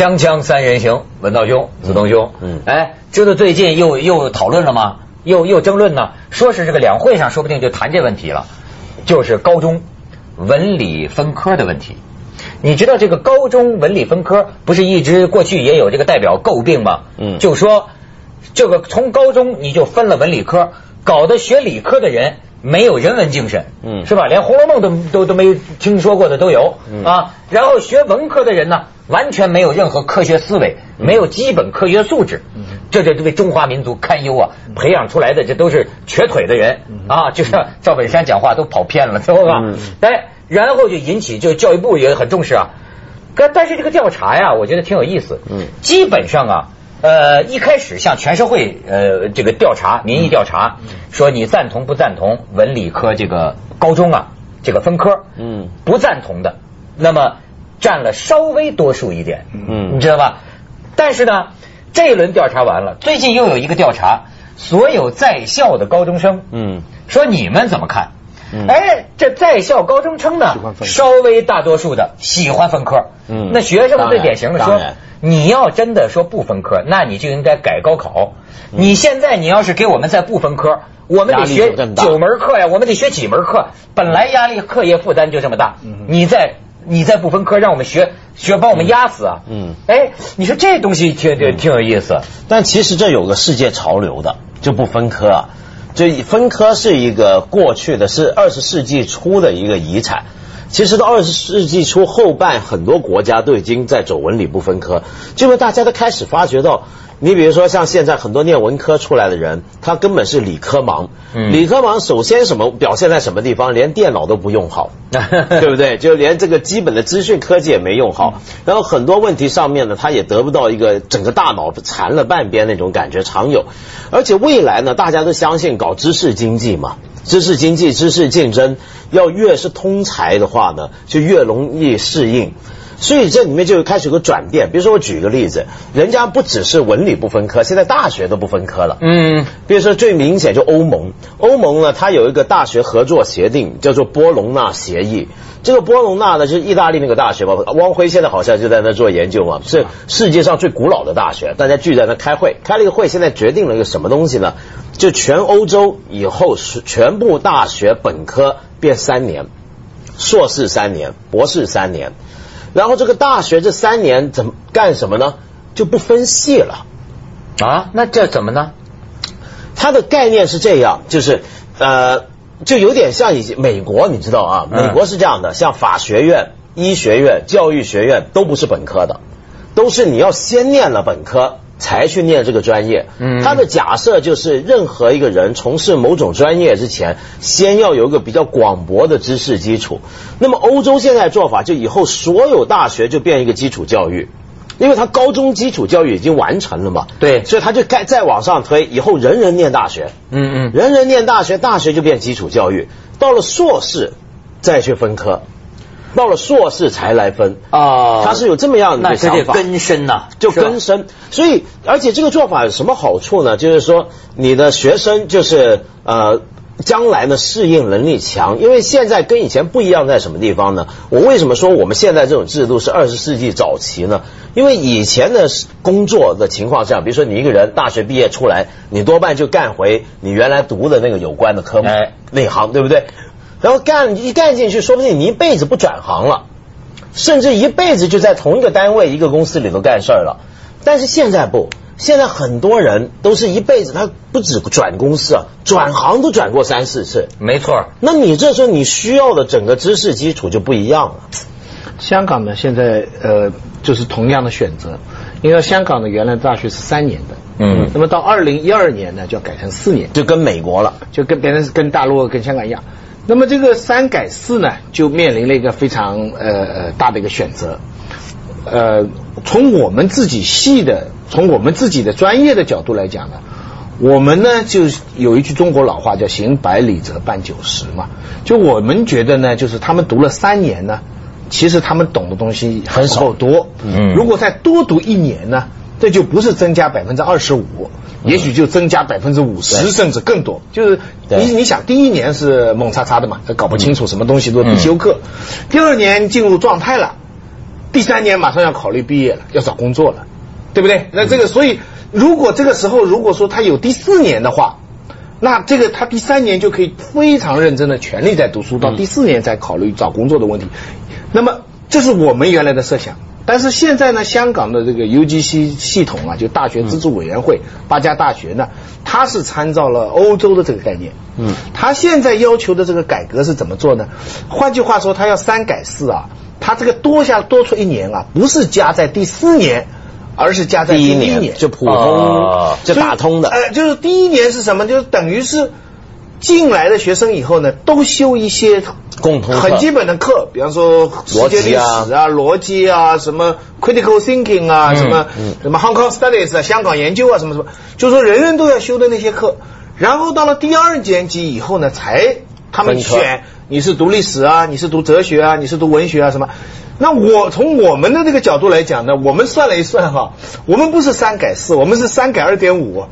锵锵三人行，文道兄、子东兄，嗯，哎，知道最近又又讨论了吗？又又争论呢？说是这个两会上说不定就谈这问题了，就是高中文理分科的问题。你知道这个高中文理分科不是一直过去也有这个代表诟病吗？嗯，就说这个从高中你就分了文理科，搞得学理科的人没有人文精神，嗯，是吧？连《红楼梦》都都都没听说过的都有啊。然后学文科的人呢，完全没有任何科学思维，没有基本科学素质，这这为中华民族堪忧啊！培养出来的这都是瘸腿的人啊，就像赵本山讲话都跑偏了，知道吧？哎。然后就引起，就教育部也很重视啊。但但是这个调查呀，我觉得挺有意思。嗯，基本上啊，呃，一开始向全社会呃这个调查民意调查，说你赞同不赞同文理科这个高中啊这个分科？嗯，不赞同的，那么占了稍微多数一点。嗯，你知道吧？但是呢，这一轮调查完了，最近又有一个调查，所有在校的高中生，嗯，说你们怎么看？哎，这在校高中生呢，稍微大多数的喜欢分科。嗯，那学生们最典型的说，你要真的说不分科，那你就应该改高考。你现在你要是给我们再不分科，我们得学九门课呀，我们得学几门课，本来压力课业负担就这么大，你再你再不分科，让我们学学把我们压死啊。嗯，哎，你说这东西挺挺挺有意思，但其实这有个世界潮流的，就不分科啊。这分科是一个过去的是二十世纪初的一个遗产，其实到二十世纪初后半，很多国家都已经在走文理不分科，就是大家都开始发觉到。你比如说，像现在很多念文科出来的人，他根本是理科盲。理科盲首先什么表现在什么地方？连电脑都不用好，对不对？就连这个基本的资讯科技也没用好。然后很多问题上面呢，他也得不到一个整个大脑残了半边那种感觉，常有。而且未来呢，大家都相信搞知识经济嘛，知识经济、知识竞争，要越是通才的话呢，就越容易适应。所以这里面就开始有个转变，比如说我举一个例子，人家不只是文理不分科，现在大学都不分科了。嗯，比如说最明显就欧盟，欧盟呢它有一个大学合作协定，叫做波隆纳协议。这个波隆纳呢就是意大利那个大学吧，汪辉现在好像就在那做研究嘛，是世界上最古老的大学，大家聚在那开会，开了一个会，现在决定了一个什么东西呢？就全欧洲以后是全部大学本科变三年，硕士三年，博士三年。然后这个大学这三年怎么干什么呢？就不分系了啊？那这怎么呢？它的概念是这样，就是呃，就有点像以前美国，你知道啊？美国是这样的，像法学院、医学院、教育学院都不是本科的，都是你要先念了本科。才去念这个专业，嗯，他的假设就是任何一个人从事某种专业之前，先要有一个比较广博的知识基础。那么欧洲现在做法，就以后所有大学就变一个基础教育，因为他高中基础教育已经完成了嘛，对，所以他就该再往上推，以后人人念大学，嗯嗯，人人念大学，大学就变基础教育，到了硕士再去分科。到了硕士才来分啊，他是有这么样的想法，根深呐，就根深。所以，而且这个做法有什么好处呢？就是说，你的学生就是呃，将来呢适应能力强。因为现在跟以前不一样，在什么地方呢？我为什么说我们现在这种制度是二十世纪早期呢？因为以前的工作的情况下，比如说你一个人大学毕业出来，你多半就干回你原来读的那个有关的科目那行，对不对？然后干一干进去，说不定你一辈子不转行了，甚至一辈子就在同一个单位、一个公司里头干事儿了。但是现在不，现在很多人都是一辈子，他不止转公司啊，转行都转过三四次。没错。那你这时候你需要的整个知识基础就不一样了。香港呢，现在呃就是同样的选择，因为香港的原来大学是三年的，嗯，那么到二零一二年呢就要改成四年，就跟美国了，就跟别人跟大陆跟香港一样。那么这个三改四呢，就面临了一个非常呃大的一个选择。呃，从我们自己系的，从我们自己的专业的角度来讲呢，我们呢就有一句中国老话叫“行百里则半九十”嘛。就我们觉得呢，就是他们读了三年呢，其实他们懂的东西很少多。嗯。如果再多读一年呢，这就不是增加百分之二十五。也许就增加百分之五十甚至更多，就是你你想第一年是猛叉叉的嘛，搞不清楚什么东西都必修课，第二年进入状态了，第三年马上要考虑毕业了，要找工作了，对不对？那这个所以如果这个时候如果说他有第四年的话。那这个他第三年就可以非常认真的全力在读书，到第四年再考虑找工作的问题。那么这是我们原来的设想，但是现在呢，香港的这个 UGC 系统啊，就大学资助委员会八家大学呢，它是参照了欧洲的这个概念。嗯，它现在要求的这个改革是怎么做呢？换句话说，它要三改四啊，它这个多下多出一年啊，不是加在第四年。而是加在第一年就普通就打通的，呃，就是第一年是什么？就是等于是进来的学生以后呢，都修一些共同很基本的课，比方说世界历史啊、逻辑啊、什么 critical thinking 啊、什么什么 Hong Kong Studies 啊、香港研究啊什么什么，就是说人人都要修的那些课。然后到了第二年级以后呢，才他们选你是读历史啊，你是读哲学啊，你是读文学啊什么。那我从我们的这个角度来讲呢，我们算了一算哈，我们不是三改四，我们是三改二点五，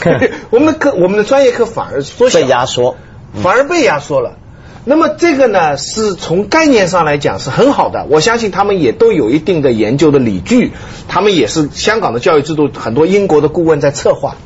我们的课我们的专业课反而缩小，被压缩，反而被压缩了。那么这个呢，是从概念上来讲是很好的，我相信他们也都有一定的研究的理据，他们也是香港的教育制度很多英国的顾问在策划，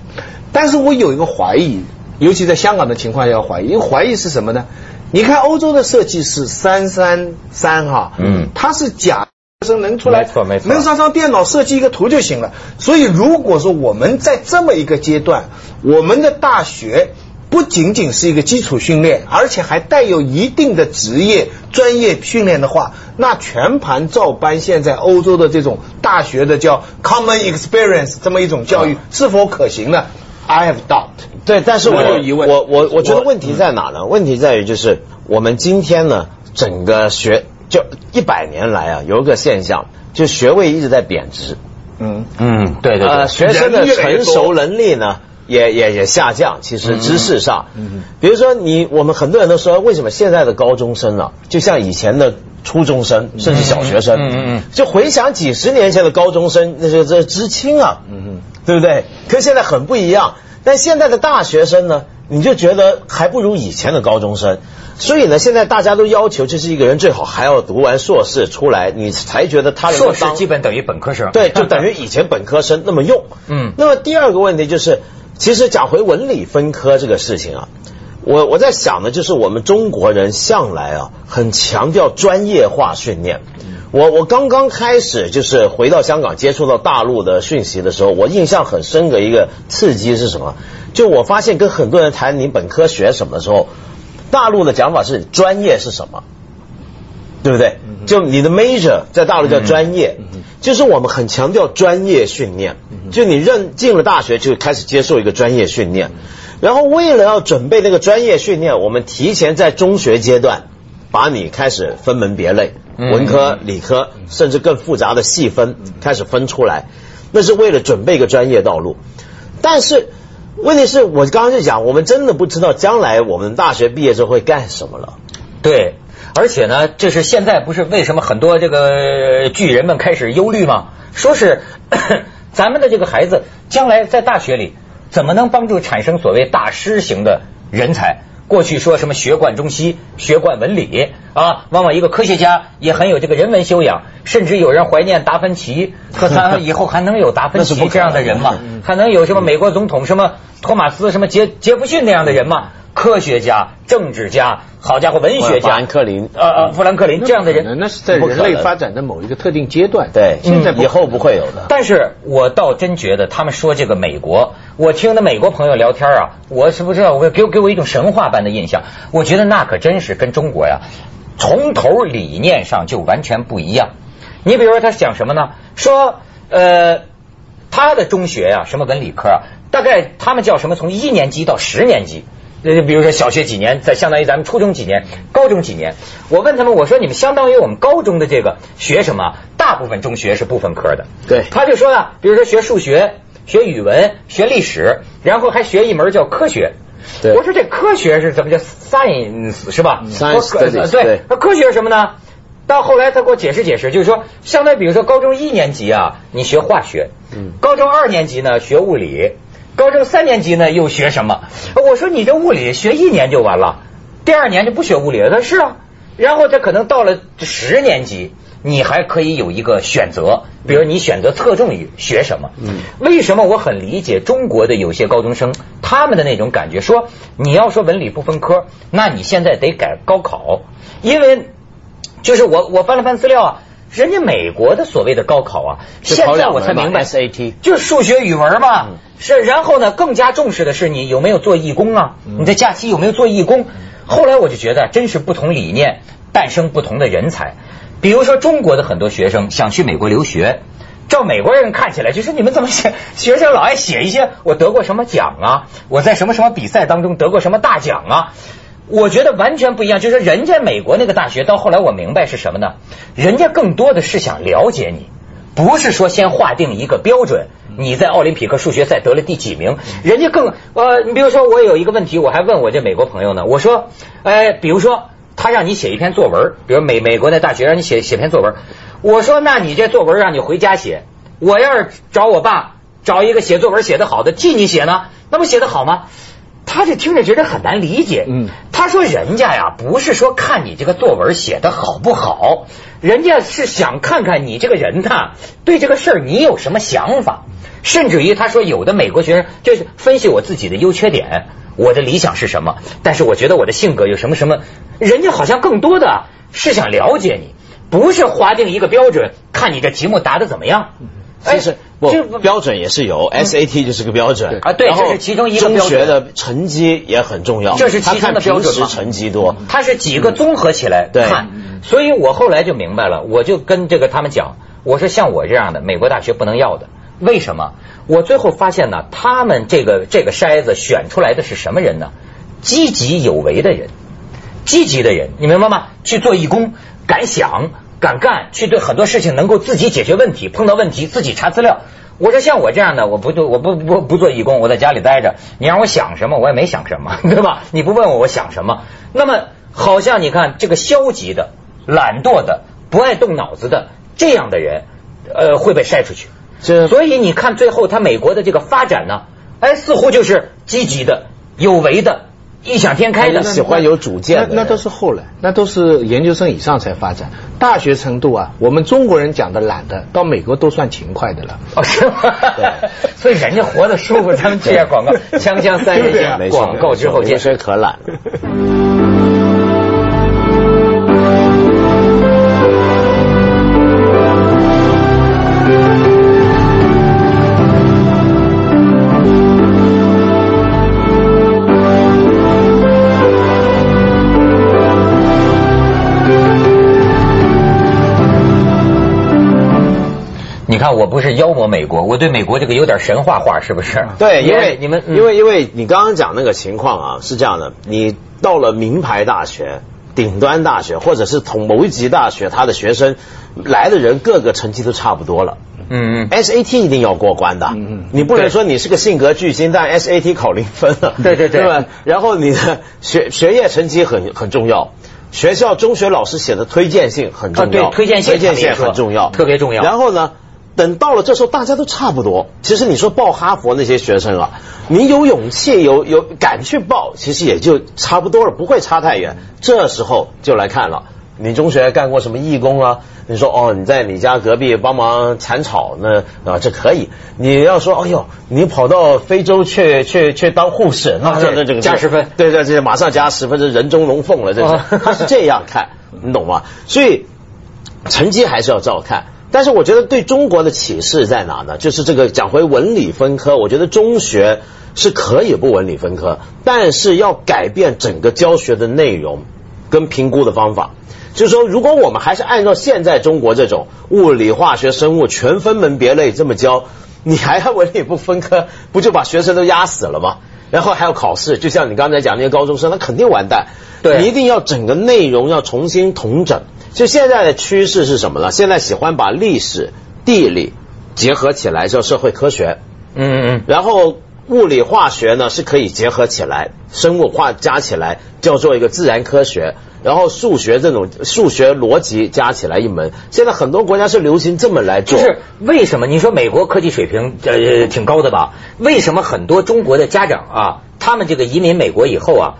但是我有一个怀疑，尤其在香港的情况要怀疑，因为怀疑是什么呢？你看欧洲的设计是三三三哈，嗯，它是假生能出来，没错没错，能上上电脑设计一个图就行了。所以如果说我们在这么一个阶段，我们的大学不仅仅是一个基础训练，而且还带有一定的职业专业训练的话，那全盘照搬现在欧洲的这种大学的叫 common experience 这么一种教育是否可行呢？I have doubt。对，但是我有疑问，我我我觉得问题在哪呢？问题在于就是我们今天呢，整个学就一百年来啊，有一个现象，就学位一直在贬值。嗯嗯，对对对，学生的成熟能力呢，也也也下降。其实知识上，嗯，嗯比如说你我们很多人都说，为什么现在的高中生啊，就像以前的初中生，甚至小学生，嗯嗯，就回想几十年前的高中生，那是这知青啊，嗯嗯，对不对？跟现在很不一样。但现在的大学生呢，你就觉得还不如以前的高中生，所以呢，现在大家都要求，就是一个人最好还要读完硕士出来，你才觉得他硕士基本等于本科生，对，就等于以前本科生那么用。嗯，那么第二个问题就是，其实讲回文理分科这个事情啊，我我在想的就是我们中国人向来啊很强调专业化训练。我我刚刚开始就是回到香港接触到大陆的讯息的时候，我印象很深的一个刺激是什么？就我发现跟很多人谈你本科学什么的时候，大陆的讲法是专业是什么，对不对？就你的 major 在大陆叫专业，就是我们很强调专业训练，就你认进了大学就开始接受一个专业训练，然后为了要准备那个专业训练，我们提前在中学阶段把你开始分门别类。文科、理科，甚至更复杂的细分开始分出来，那是为了准备一个专业道路。但是问题是我刚刚就讲，我们真的不知道将来我们大学毕业之后会干什么了。对，而且呢，就是现在不是为什么很多这个巨人们开始忧虑吗？说是咱们的这个孩子将来在大学里怎么能帮助产生所谓大师型的人才？过去说什么学贯中西，学贯文理啊，往往一个科学家也很有这个人文修养，甚至有人怀念达芬奇，可他以后还能有达芬 奇这样的人吗？还能有什么美国总统什么托马斯什么杰杰弗逊那样的人吗？科学家、政治家。好家伙，文学家富兰克林，呃呃，富兰克林这样的人，那是在人类发展的某一个特定阶段，对，现在以后不会有的。但是我倒真觉得，他们说这个美国，我听的美国朋友聊天啊，我是不知道，我给给我一种神话般的印象。我觉得那可真是跟中国呀，从头理念上就完全不一样。你比如说他讲什么呢？说呃，他的中学呀，什么文理科啊，大概他们叫什么？从一年级到十年级。呃，比如说小学几年，在相当于咱们初中几年，高中几年。我问他们，我说你们相当于我们高中的这个学什么？大部分中学是不分科的。对，他就说啊，比如说学数学、学语文、学历史，然后还学一门叫科学。对，我说这科学是怎么叫 science 是吧？science 对，那科学是什么呢？到后来他给我解释解释，就是说，相当于比如说高中一年级啊，你学化学，嗯，高中二年级呢学物理。高中三年级呢，又学什么？我说你这物理学一年就完了，第二年就不学物理了。他说是啊，然后他可能到了十年级，你还可以有一个选择，比如你选择侧重于学什么。嗯，为什么我很理解中国的有些高中生他们的那种感觉？说你要说文理不分科，那你现在得改高考，因为就是我我翻了翻资料啊。人家美国的所谓的高考啊，现在我才明白，SAT 就是数学、语文嘛。是，然后呢，更加重视的是你有没有做义工啊？你的假期有没有做义工？后来我就觉得，真是不同理念诞生不同的人才。比如说，中国的很多学生想去美国留学，照美国人看起来，就是你们怎么写？学生老爱写一些我得过什么奖啊，我在什么什么比赛当中得过什么大奖啊。我觉得完全不一样，就是人家美国那个大学，到后来我明白是什么呢？人家更多的是想了解你，不是说先划定一个标准。你在奥林匹克数学赛得了第几名？人家更呃，你比如说我有一个问题，我还问我这美国朋友呢，我说，哎，比如说他让你写一篇作文，比如美美国那大学让你写写篇作文，我说那你这作文让你回家写，我要是找我爸找一个写作文写得好的替你写呢，那不写得好吗？他这听着觉得很难理解。嗯，他说人家呀不是说看你这个作文写的好不好，人家是想看看你这个人呐，对这个事儿你有什么想法。甚至于他说有的美国学生就是分析我自己的优缺点，我的理想是什么，但是我觉得我的性格有什么什么，人家好像更多的是想了解你，不是划定一个标准，看你这题目答的怎么样。其实不标准也是有，SAT 就是个标准。啊，对，这是其中一个中学的成绩也很重要，这是其中的标准成绩多，它是几个综合起来看，所以我后来就明白了，我就跟这个他们讲，我说像我这样的美国大学不能要的，为什么？我最后发现呢，他们这个这个筛子选出来的是什么人呢？积极有为的人，积极的人，你明白吗？去做义工，敢想。敢干，去对很多事情能够自己解决问题，碰到问题自己查资料。我说像我这样的，我不就我不不不做义工，我在家里待着。你让我想什么，我也没想什么，对吧？你不问我，我想什么？那么好像你看这个消极的、懒惰的、不爱动脑子的这样的人，呃，会被筛出去。所以你看最后他美国的这个发展呢，哎，似乎就是积极的、有为的。异想天开的，喜欢有主见的，那都是后来，那都是研究生以上才发展。大学程度啊，我们中国人讲的懒的，到美国都算勤快的了。哦，是吗？对，所以人家活得舒服。咱们接下广告，锵锵三人行，广告之后见。谁可懒？你看，我不是妖魔美国，我对美国这个有点神话化，是不是？对，因为你们，因为因为你刚刚讲那个情况啊，是这样的，你到了名牌大学、顶端大学，或者是同某一级大学，他的学生来的人，各个成绩都差不多了。嗯嗯，SAT 一定要过关的。嗯嗯，你不能说你是个性格巨星，但 SAT 考零分了。对对对，对吧？然后你的学学业成绩很很重要，学校中学老师写的推荐信很重要，对，推荐信推荐信很重要，特别重要。然后呢？等到了这时候，大家都差不多。其实你说报哈佛那些学生啊，你有勇气、有有敢去报，其实也就差不多了，不会差太远。这时候就来看了，你中学干过什么义工啊？你说哦，你在你家隔壁帮忙铲草，那啊这可以。你要说哎呦，你跑到非洲去去去当护士，那这这个加十分。对对，对马上加十分，这人中龙凤了，这是 他是这样看，你懂吗？所以成绩还是要照看。但是我觉得对中国的启示在哪呢？就是这个讲回文理分科，我觉得中学是可以不文理分科，但是要改变整个教学的内容跟评估的方法。就是说，如果我们还是按照现在中国这种物理、化学、生物全分门别类这么教，你还要文理不分科，不就把学生都压死了吗？然后还要考试，就像你刚才讲那些高中生，他肯定完蛋。对，你一定要整个内容要重新统整。就现在的趋势是什么呢？现在喜欢把历史、地理结合起来叫社会科学，嗯嗯嗯，然后物理化学呢是可以结合起来，生物化加起来叫做一个自然科学，然后数学这种数学逻辑加起来一门。现在很多国家是流行这么来做。就是为什么你说美国科技水平呃挺高的吧？为什么很多中国的家长啊，他们这个移民美国以后啊？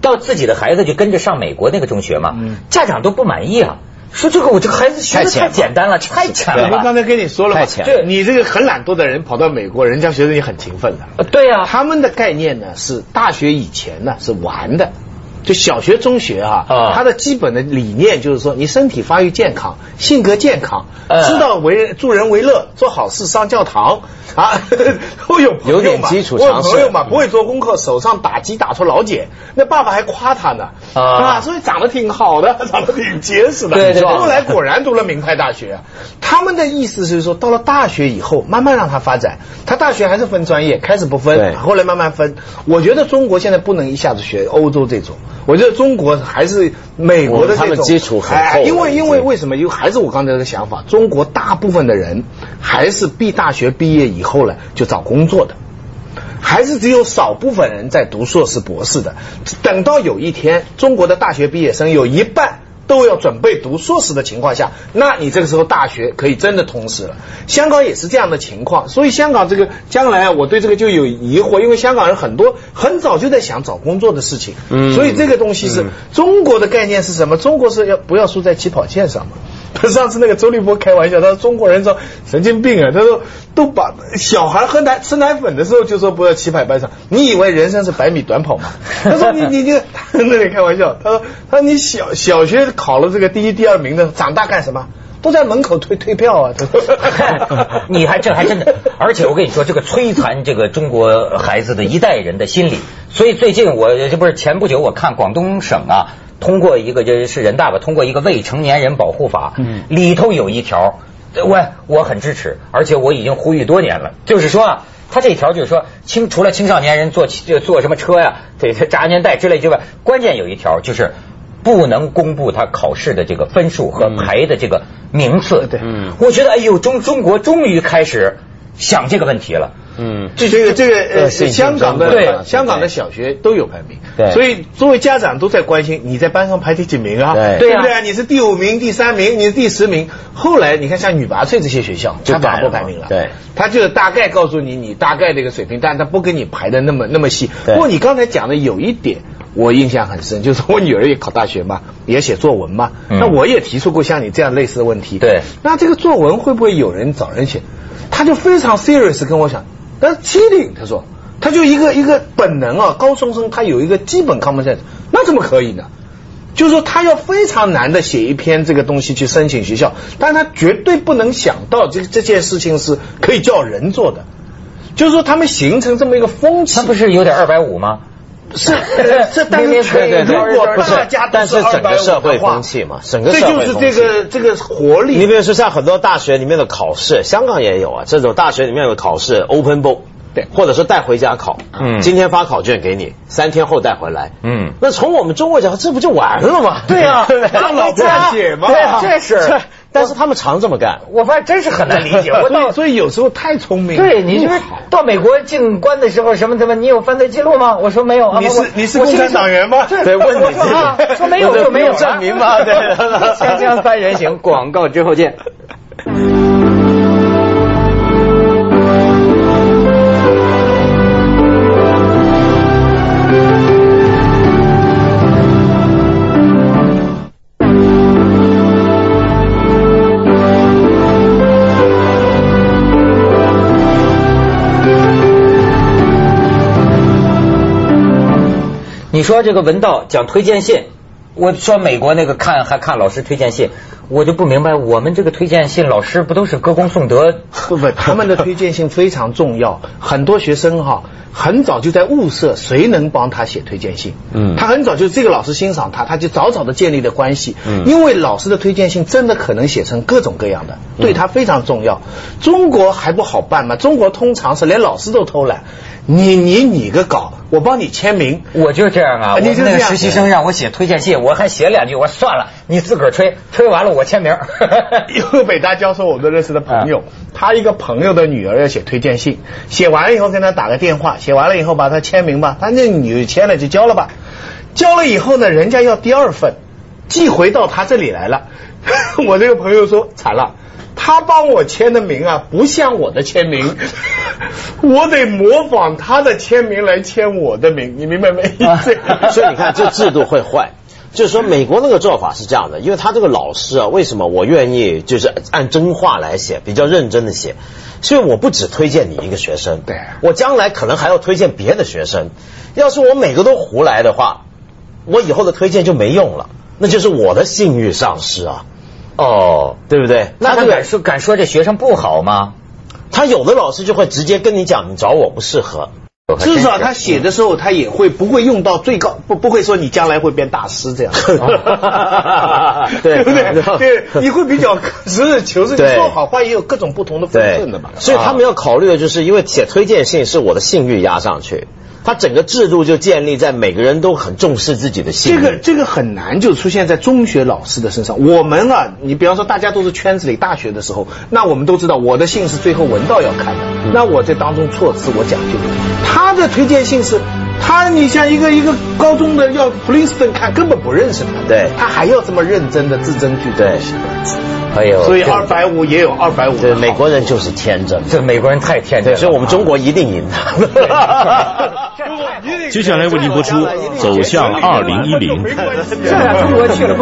到自己的孩子就跟着上美国那个中学嘛，嗯家长都不满意啊。说这个我这个孩子学的太简单了，太浅了。我刚才跟你说了，太浅。对，你这个很懒惰的人跑到美国，人家觉得你很勤奋的。对呀，他们的概念呢是大学以前呢是玩的。就小学、中学啊，他的基本的理念就是说，你身体发育健康，性格健康，知道为助人为乐，做好事上教堂啊，都有有点基础常识。朋友嘛，不会做功课，手上打鸡打出老茧，那爸爸还夸他呢啊，所以长得挺好的，长得挺结实的。对对。后来果然读了名牌大学。他们的意思是说，到了大学以后，慢慢让他发展。他大学还是分专业，开始不分，后来慢慢分。我觉得中国现在不能一下子学欧洲这种。我觉得中国还是美国的这种基础很厚，因为因为为什么？因为还是我刚才的想法，中国大部分的人还是毕大学毕业以后呢就找工作的，还是只有少部分人在读硕士博士的。等到有一天，中国的大学毕业生有一半。都要准备读硕士的情况下，那你这个时候大学可以真的通识了。香港也是这样的情况，所以香港这个将来啊，我对这个就有疑惑，因为香港人很多很早就在想找工作的事情，所以这个东西是中国的概念是什么？中国是要不要输在起跑线上嘛？他 上次那个周立波开玩笑，他说中国人说神经病啊，他说都把小孩喝奶吃奶粉的时候就说不要起跑班上，你以为人生是百米短跑吗？他说你你你 那里开玩笑，他说他说你小小学考了这个第一第二名的，长大干什么？都在门口退退票啊！你还这还真的，而且我跟你说，这个摧残这个中国孩子的一代人的心理，所以最近我这不是前不久我看广东省啊。通过一个就是人大吧，通过一个未成年人保护法，嗯，里头有一条，我我很支持，而且我已经呼吁多年了，就是说啊，他这一条就是说，青除了青少年人坐坐什么车呀，对扎安全带之类之外，关键有一条就是不能公布他考试的这个分数和排的这个名次。对，嗯，我觉得哎呦，中中国终于开始想这个问题了。嗯，这这个这个呃，香港的对。香港的小学都有排名，对，所以作为家长都在关心你在班上排第几名啊？对，对不对啊？你是第五名、第三名，你是第十名。后来你看像女拔萃这些学校，就打破排名了，对，他就大概告诉你你大概的一个水平，但他不给你排的那么那么细。不过你刚才讲的有一点我印象很深，就是我女儿也考大学嘛，也写作文嘛，那我也提出过像你这样类似的问题。对，那这个作文会不会有人找人写？他就非常 serious 跟我讲。但是 cheating，他说，他就一个一个本能啊，高中生他有一个基本 common sense，那怎么可以呢？就是说他要非常难的写一篇这个东西去申请学校，但他绝对不能想到这这件事情是可以叫人做的，就是说他们形成这么一个风气，那不是有点二百五吗？是，是，但是如果大家但是整个社会风气嘛，整个社会风气，这就是这个这个活力。你比如说像很多大学里面的考试，香港也有啊，这种大学里面的考试，open book，对，或者是带回家考，嗯，今天发考卷给你，三天后带回来，嗯，那从我们中国讲，这不就完了吗？对啊，让老家解嘛，对啊，这是。但是他们常这么干，我发现真是很难理解。我到所以有时候太聪明。对，你就是到美国进关的时候，什么什么，你有犯罪记录吗？我说没有。你是你是共产党员吗？对，问你说没有就没 有证明吗？对，锵锵三人行，广告之后见。你说这个文道讲推荐信，我说美国那个看还看老师推荐信，我就不明白，我们这个推荐信老师不都是歌功颂德？不不，他们的推荐信非常重要，很多学生哈很早就在物色谁能帮他写推荐信。嗯，他很早就这个老师欣赏他，他就早早的建立了关系。嗯，因为老师的推荐信真的可能写成各种各样的，对他非常重要。中国还不好办吗？中国通常是连老师都偷懒。你你你个稿，我帮你签名，我就这样啊。你那个实习生让我写推荐信，我还写两句，我算了，你自个儿吹，吹完了我签名。有北大教授，我们认识的朋友，他一个朋友的女儿要写推荐信，写完了以后跟他打个电话，写完了以后把他签名吧，他那女签了就交了吧，交了以后呢，人家要第二份，寄回到他这里来了。我这个朋友说惨了。他帮我签的名啊，不像我的签名，我得模仿他的签名来签我的名，你明白没？所以你看，这制度会坏。就是说，美国那个做法是这样的，因为他这个老师啊，为什么我愿意就是按真话来写，比较认真的写？所以我不只推荐你一个学生，对我将来可能还要推荐别的学生。要是我每个都胡来的话，我以后的推荐就没用了，那就是我的信誉丧失啊。哦，对不对？那他敢说敢说这学生不好吗？他有的老师就会直接跟你讲，你找我不适合。至少他写的时候，他也会不会用到最高，不不会说你将来会变大师这样，对不对？对，你会比较实事求是，你说好话也有各种不同的分寸的嘛。所以他们要考虑的就是，因为写推荐信是我的信誉压上去。他整个制度就建立在每个人都很重视自己的信誉。这个这个很难就出现在中学老师的身上。我们啊，你比方说大家都是圈子里大学的时候，那我们都知道我的信是最后文道要看的，那我在当中措辞我讲究。他的推荐信是，他你像一个一个高中的要普林斯顿看，根本不认识他，对，他还要这么认真的字斟句对。哎呦，所以二百五也有二百五。对，美国人就是天真，这美国人太天真，所以我们中国一定赢他。接下来为您播出《走向二零一零》。这中国去了。